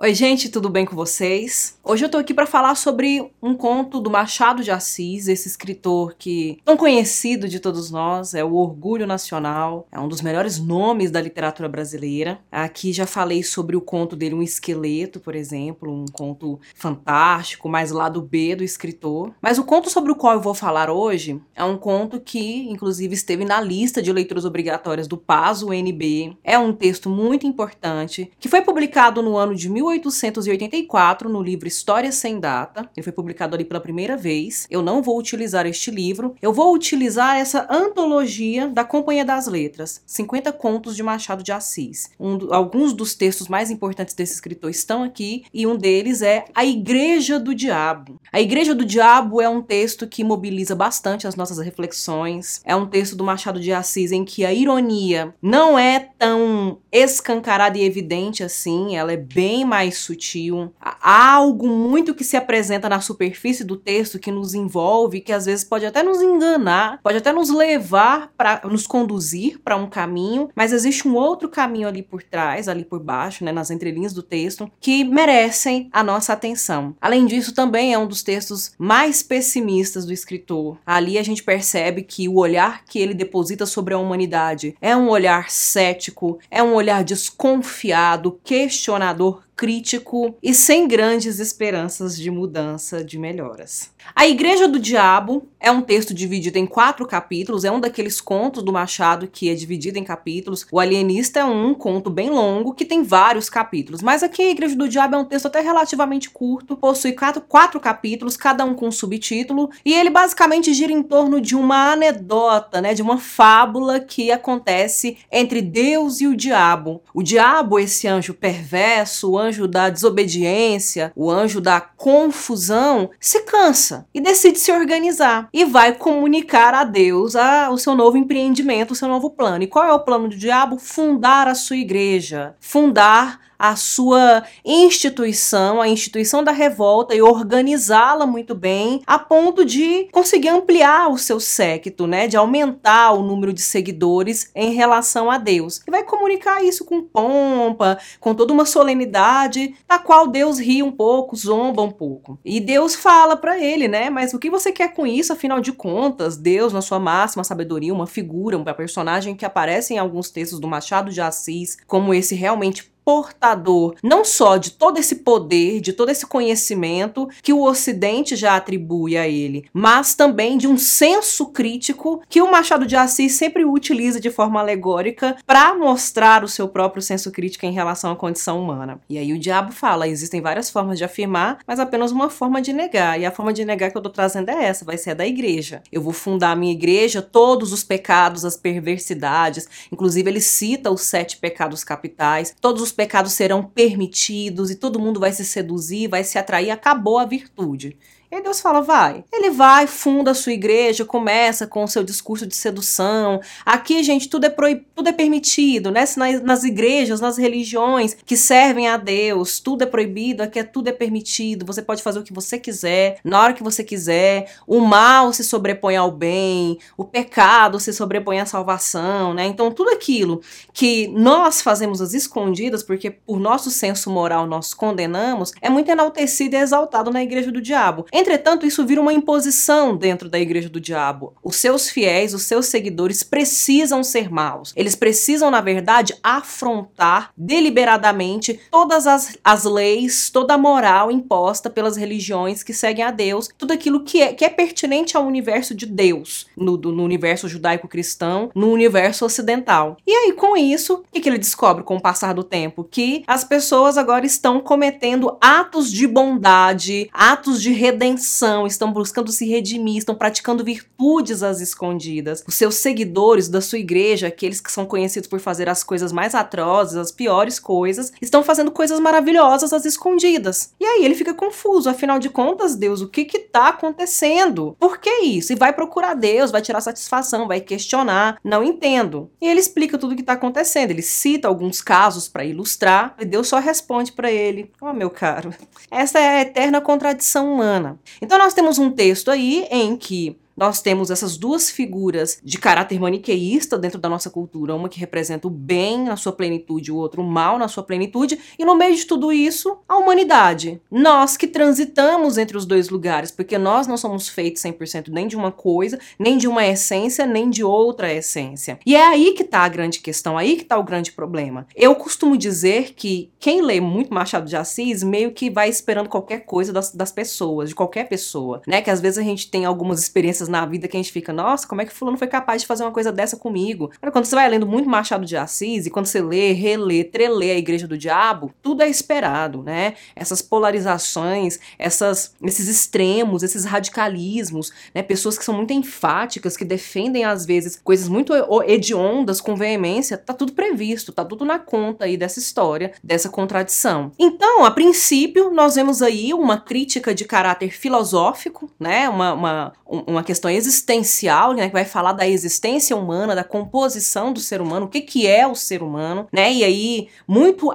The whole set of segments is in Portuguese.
Oi, gente, tudo bem com vocês? Hoje eu tô aqui para falar sobre um conto do Machado de Assis, esse escritor que tão conhecido de todos nós, é o Orgulho Nacional, é um dos melhores nomes da literatura brasileira. Aqui já falei sobre o conto dele, Um Esqueleto, por exemplo, um conto fantástico, mais lado B do escritor. Mas o conto sobre o qual eu vou falar hoje é um conto que, inclusive, esteve na lista de leituras obrigatórias do PAS UNB. É um texto muito importante que foi publicado no ano de 18 1884 no livro História Sem Data. Ele foi publicado ali pela primeira vez. Eu não vou utilizar este livro. Eu vou utilizar essa antologia da Companhia das Letras, 50 contos de Machado de Assis. Um, alguns dos textos mais importantes desse escritor estão aqui e um deles é A Igreja do Diabo. A Igreja do Diabo é um texto que mobiliza bastante as nossas reflexões. É um texto do Machado de Assis em que a ironia não é tão escancarada e evidente assim, ela é bem mais sutil. Há algo muito que se apresenta na superfície do texto que nos envolve, que às vezes pode até nos enganar, pode até nos levar para nos conduzir para um caminho, mas existe um outro caminho ali por trás, ali por baixo, né, nas entrelinhas do texto, que merecem a nossa atenção. Além disso, também é um dos textos mais pessimistas do escritor. Ali a gente percebe que o olhar que ele deposita sobre a humanidade é um olhar cético, é um olhar desconfiado, questionador, crítico e sem grandes esperanças de mudança, de melhoras. A Igreja do Diabo é um texto dividido em quatro capítulos, é um daqueles contos do Machado que é dividido em capítulos. O Alienista é um conto bem longo que tem vários capítulos, mas aqui a Igreja do Diabo é um texto até relativamente curto, possui quatro, quatro capítulos, cada um com um subtítulo, e ele basicamente gira em torno de uma anedota, né, de uma fábula que acontece entre Deus e o diabo. O diabo, esse anjo perverso, o anjo anjo da desobediência, o anjo da confusão, se cansa e decide se organizar e vai comunicar a Deus a, o seu novo empreendimento, o seu novo plano. E qual é o plano do diabo? Fundar a sua igreja, fundar a sua instituição, a instituição da revolta e organizá-la muito bem, a ponto de conseguir ampliar o seu séquito, né, de aumentar o número de seguidores em relação a Deus. E vai comunicar isso com pompa, com toda uma solenidade, da qual Deus ri um pouco, zomba um pouco. E Deus fala para ele, né, mas o que você quer com isso, afinal de contas? Deus, na sua máxima sabedoria, uma figura, um personagem que aparece em alguns textos do Machado de Assis, como esse realmente portador não só de todo esse poder, de todo esse conhecimento que o Ocidente já atribui a ele, mas também de um senso crítico que o Machado de Assis sempre utiliza de forma alegórica para mostrar o seu próprio senso crítico em relação à condição humana. E aí o diabo fala: existem várias formas de afirmar, mas apenas uma forma de negar. E a forma de negar que eu tô trazendo é essa: vai ser a da igreja. Eu vou fundar a minha igreja, todos os pecados, as perversidades, inclusive ele cita os sete pecados capitais, todos os pecados serão permitidos e todo mundo vai se seduzir, vai se atrair, acabou a virtude. E Deus fala, vai. Ele vai, funda a sua igreja, começa com o seu discurso de sedução. Aqui, gente, tudo é, proib... tudo é permitido, né? Nas, nas igrejas, nas religiões que servem a Deus, tudo é proibido, aqui é, tudo é permitido. Você pode fazer o que você quiser, na hora que você quiser. O mal se sobrepõe ao bem, o pecado se sobrepõe à salvação, né? Então, tudo aquilo que nós fazemos às escondidas, porque por nosso senso moral nós condenamos, é muito enaltecido e exaltado na igreja do diabo. Entretanto, isso vira uma imposição dentro da igreja do diabo. Os seus fiéis, os seus seguidores precisam ser maus. Eles precisam, na verdade, afrontar deliberadamente todas as, as leis, toda a moral imposta pelas religiões que seguem a Deus, tudo aquilo que é, que é pertinente ao universo de Deus, no, do, no universo judaico-cristão, no universo ocidental. E aí, com isso, o que, que ele descobre com o passar do tempo? Que as pessoas agora estão cometendo atos de bondade, atos de redenção redenção, estão buscando se redimir, estão praticando virtudes às escondidas. Os seus seguidores da sua igreja, aqueles que são conhecidos por fazer as coisas mais atrozes, as piores coisas, estão fazendo coisas maravilhosas às escondidas. E aí ele fica confuso, afinal de contas, Deus, o que que tá acontecendo? Por que isso? E vai procurar Deus, vai tirar satisfação, vai questionar, não entendo. E ele explica tudo o que tá acontecendo, ele cita alguns casos para ilustrar, e Deus só responde para ele: "Ó, oh, meu caro, essa é a eterna contradição humana. Então nós temos um texto aí em que nós temos essas duas figuras de caráter maniqueísta dentro da nossa cultura, uma que representa o bem na sua plenitude, o outro o mal na sua plenitude, e no meio de tudo isso, a humanidade. Nós que transitamos entre os dois lugares, porque nós não somos feitos 100% nem de uma coisa, nem de uma essência, nem de outra essência. E é aí que está a grande questão, aí que está o grande problema. Eu costumo dizer que quem lê muito Machado de Assis meio que vai esperando qualquer coisa das, das pessoas, de qualquer pessoa, né? Que às vezes a gente tem algumas experiências na vida que a gente fica, nossa, como é que fulano foi capaz de fazer uma coisa dessa comigo? Quando você vai lendo muito Machado de Assis e quando você lê, relê, trelê a Igreja do Diabo, tudo é esperado, né? Essas polarizações, essas, esses extremos, esses radicalismos, né? Pessoas que são muito enfáticas, que defendem às vezes coisas muito hediondas com veemência, tá tudo previsto, tá tudo na conta aí dessa história, dessa contradição. Então, a princípio, nós vemos aí uma crítica de caráter filosófico, né? Uma, uma, uma questão existencial, né? Que vai falar da existência humana, da composição do ser humano, o que, que é o ser humano, né? E aí, muito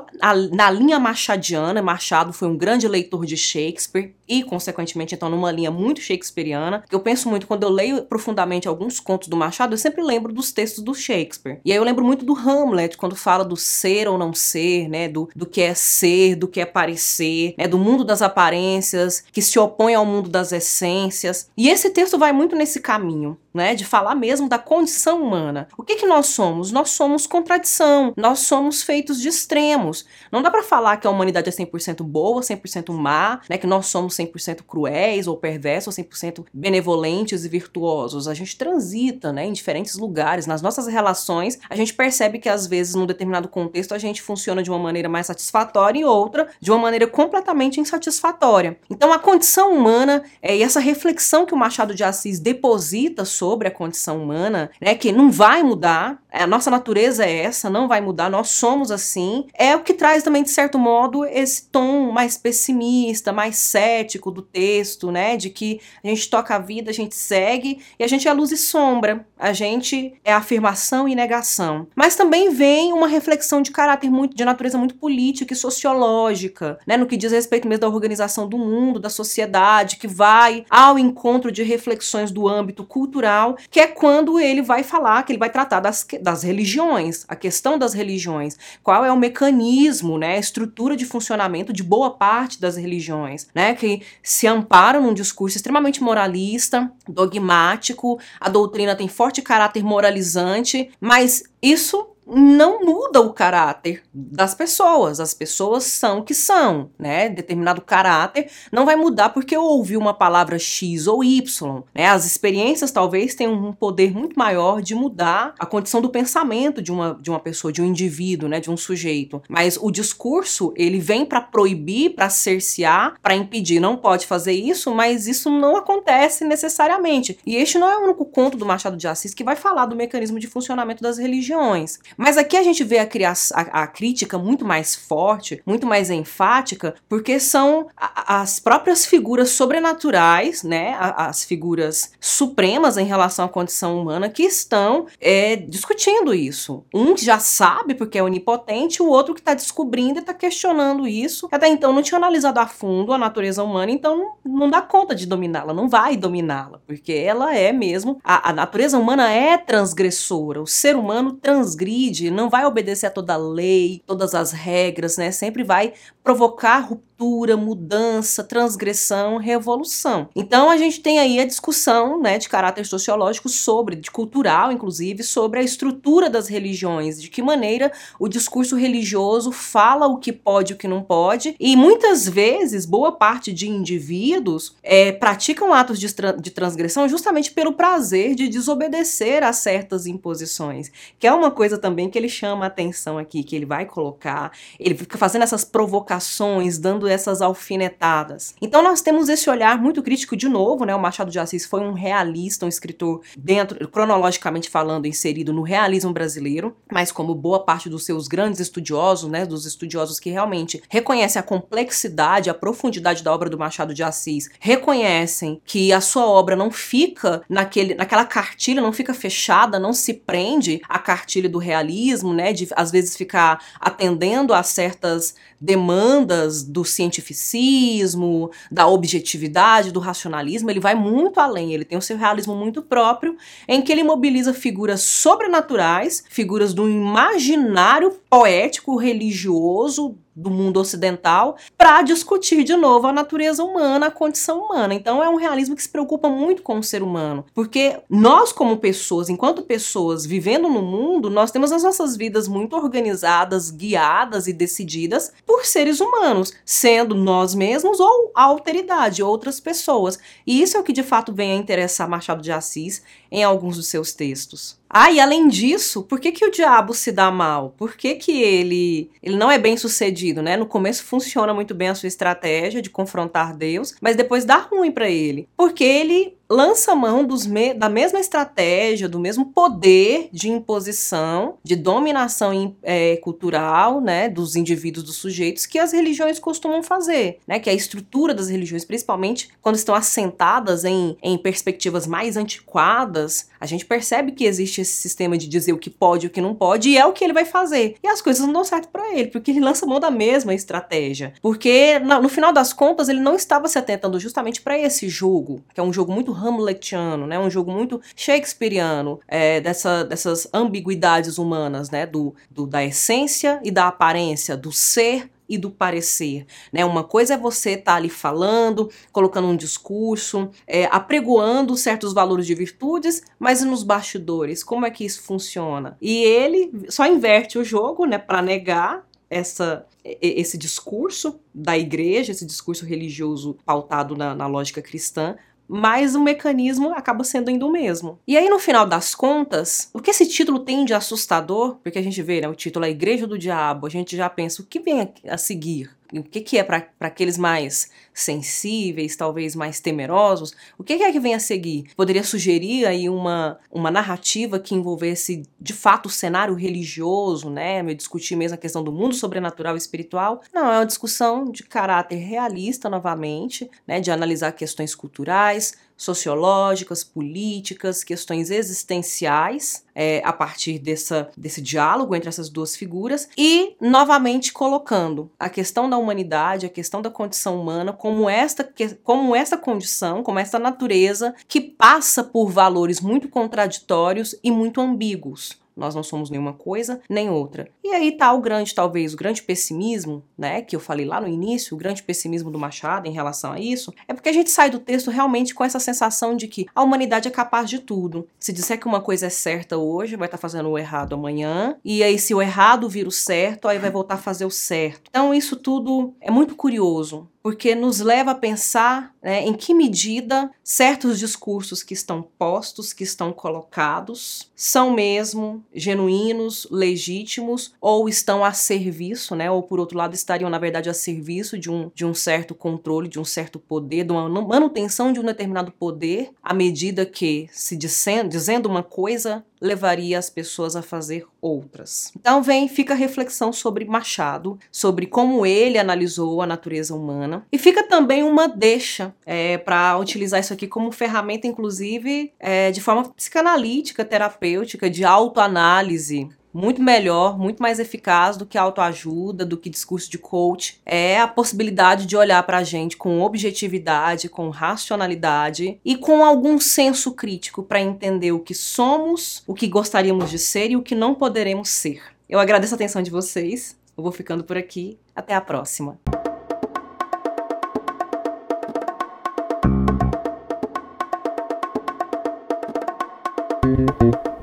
na linha machadiana, Machado foi um grande leitor de Shakespeare, e, consequentemente, então, numa linha muito shakespeariana, que eu penso muito quando eu leio profundamente alguns contos do Machado, eu sempre lembro dos textos do Shakespeare. E aí eu lembro muito do Hamlet, quando fala do ser ou não ser, né, do, do que é ser, do que é parecer, né, do mundo das aparências, que se opõe ao mundo das essências. E esse texto vai muito nesse caminho, né, de falar mesmo da condição humana. O que que nós somos? Nós somos contradição, nós somos feitos de extremos. Não dá para falar que a humanidade é 100% boa, 100% má, né, que nós somos 100% cruéis ou perversos ou 100% benevolentes e virtuosos. A gente transita, né, em diferentes lugares. Nas nossas relações, a gente percebe que às vezes num determinado contexto a gente funciona de uma maneira mais satisfatória e outra de uma maneira completamente insatisfatória. Então a condição humana é, e essa reflexão que o Machado de Assis deposita sobre a condição humana, né, que não vai mudar, a nossa natureza é essa, não vai mudar, nós somos assim, é o que traz também, de certo modo, esse tom mais pessimista, mais cético do texto, né, de que a gente toca a vida, a gente segue, e a gente é luz e sombra, a gente é afirmação e negação. Mas também vem uma reflexão de caráter muito, de natureza muito política e sociológica, né, no que diz respeito mesmo da organização do mundo, da sociedade, que vai ao encontro de reflexões do âmbito cultural que é quando ele vai falar, que ele vai tratar das, das religiões, a questão das religiões, qual é o mecanismo, né, a estrutura de funcionamento de boa parte das religiões, né, que se amparam num discurso extremamente moralista, dogmático, a doutrina tem forte caráter moralizante, mas isso não muda o caráter das pessoas. As pessoas são o que são, né? Determinado caráter não vai mudar porque eu ouvi uma palavra X ou Y, né? As experiências talvez tenham um poder muito maior de mudar a condição do pensamento de uma, de uma pessoa, de um indivíduo, né? De um sujeito. Mas o discurso, ele vem para proibir, para cercear, para impedir. Não pode fazer isso, mas isso não acontece necessariamente. E este não é o único conto do Machado de Assis que vai falar do mecanismo de funcionamento das religiões. Mas aqui a gente vê a, a, a crítica muito mais forte, muito mais enfática, porque são as próprias figuras sobrenaturais, né, as figuras supremas em relação à condição humana que estão é, discutindo isso. Um já sabe porque é onipotente, o outro que está descobrindo e está questionando isso. Até então não tinha analisado a fundo a natureza humana, então não, não dá conta de dominá-la, não vai dominá-la, porque ela é mesmo. A, a natureza humana é transgressora, o ser humano transgride não vai obedecer a toda lei, todas as regras, né? Sempre vai provocar ruptura, mudança, transgressão, revolução. Então a gente tem aí a discussão, né, de caráter sociológico sobre, de cultural inclusive, sobre a estrutura das religiões, de que maneira o discurso religioso fala o que pode e o que não pode, e muitas vezes boa parte de indivíduos é, praticam atos de, de transgressão justamente pelo prazer de desobedecer a certas imposições, que é uma coisa também que ele chama a atenção aqui, que ele vai colocar, ele fica fazendo essas provocações, dando essas alfinetadas. Então nós temos esse olhar muito crítico de novo, né? O Machado de Assis foi um realista, um escritor dentro, cronologicamente falando, inserido no realismo brasileiro, mas como boa parte dos seus grandes estudiosos, né, dos estudiosos que realmente reconhecem a complexidade, a profundidade da obra do Machado de Assis, reconhecem que a sua obra não fica naquele, naquela cartilha, não fica fechada, não se prende à cartilha do realismo, né, de às vezes ficar atendendo a certas demandas do cientificismo, da objetividade, do racionalismo, ele vai muito além, ele tem o seu realismo muito próprio, em que ele mobiliza figuras sobrenaturais, figuras do imaginário poético, religioso, do mundo ocidental para discutir de novo a natureza humana, a condição humana. Então é um realismo que se preocupa muito com o ser humano, porque nós como pessoas, enquanto pessoas vivendo no mundo, nós temos as nossas vidas muito organizadas, guiadas e decididas por seres humanos, sendo nós mesmos ou a alteridade, outras pessoas. E isso é o que de fato vem a interessar Machado de Assis em alguns dos seus textos. Ah, e além disso, por que, que o diabo se dá mal? Por que, que ele, ele não é bem sucedido, né? No começo funciona muito bem a sua estratégia de confrontar Deus, mas depois dá ruim para ele. Porque ele lança mão me da mesma estratégia, do mesmo poder de imposição, de dominação é, cultural, né, dos indivíduos, dos sujeitos, que as religiões costumam fazer, né, que a estrutura das religiões, principalmente quando estão assentadas em, em perspectivas mais antiquadas, a gente percebe que existe esse sistema de dizer o que pode e o que não pode, e é o que ele vai fazer. E as coisas não dão certo para ele, porque ele lança mão da mesma estratégia. Porque, no, no final das contas, ele não estava se atentando justamente para esse jogo, que é um jogo muito hamletiano, né? Um jogo muito shakespeariano, é, dessa, dessas ambiguidades humanas, né? Do, do, da essência e da aparência, do ser e do parecer, né? Uma coisa é você estar tá ali falando, colocando um discurso, é, apregoando certos valores de virtudes, mas nos bastidores, como é que isso funciona? E ele só inverte o jogo, né, para negar essa esse discurso da igreja, esse discurso religioso pautado na, na lógica cristã, mas o mecanismo acaba sendo ainda o mesmo. E aí, no final das contas, o que esse título tem de assustador, porque a gente vê, né, o título é Igreja do Diabo, a gente já pensa o que vem a seguir o que, que é para aqueles mais sensíveis, talvez mais temerosos, o que, que é que vem a seguir? Poderia sugerir aí uma, uma narrativa que envolvesse de fato o cenário religioso, né? Me discutir mesmo a questão do mundo sobrenatural e espiritual. Não, é uma discussão de caráter realista novamente, né? De analisar questões culturais, sociológicas, políticas, questões existenciais é, a partir dessa, desse diálogo entre essas duas figuras e novamente colocando a questão da humanidade, a questão da condição humana como esta, como esta condição, como esta natureza que passa por valores muito contraditórios e muito ambíguos. Nós não somos nenhuma coisa nem outra. E aí tá o grande, talvez, o grande pessimismo, né, que eu falei lá no início, o grande pessimismo do Machado em relação a isso, é porque a gente sai do texto realmente com essa sensação de que a humanidade é capaz de tudo. Se disser que uma coisa é certa hoje, vai estar tá fazendo o errado amanhã, e aí se o errado vira o certo, aí vai voltar a fazer o certo. Então isso tudo é muito curioso, porque nos leva a pensar né, em que medida certos discursos que estão postos, que estão colocados, são mesmo genuínos, legítimos ou estão a serviço, né, ou por outro lado estariam na verdade a serviço de um, de um certo controle, de um certo poder, de uma manutenção de um determinado poder, à medida que se dizendo, dizendo uma coisa levaria as pessoas a fazer outras. Então vem, fica a reflexão sobre Machado, sobre como ele analisou a natureza humana e fica também uma deixa é, para utilizar isso aqui como ferramenta, inclusive, é, de forma psicanalítica, terapêutica, de autoanálise muito melhor, muito mais eficaz do que autoajuda, do que discurso de coach, é a possibilidade de olhar para a gente com objetividade, com racionalidade e com algum senso crítico para entender o que somos, o que gostaríamos de ser e o que não poderemos ser. Eu agradeço a atenção de vocês. Eu vou ficando por aqui. Até a próxima. Música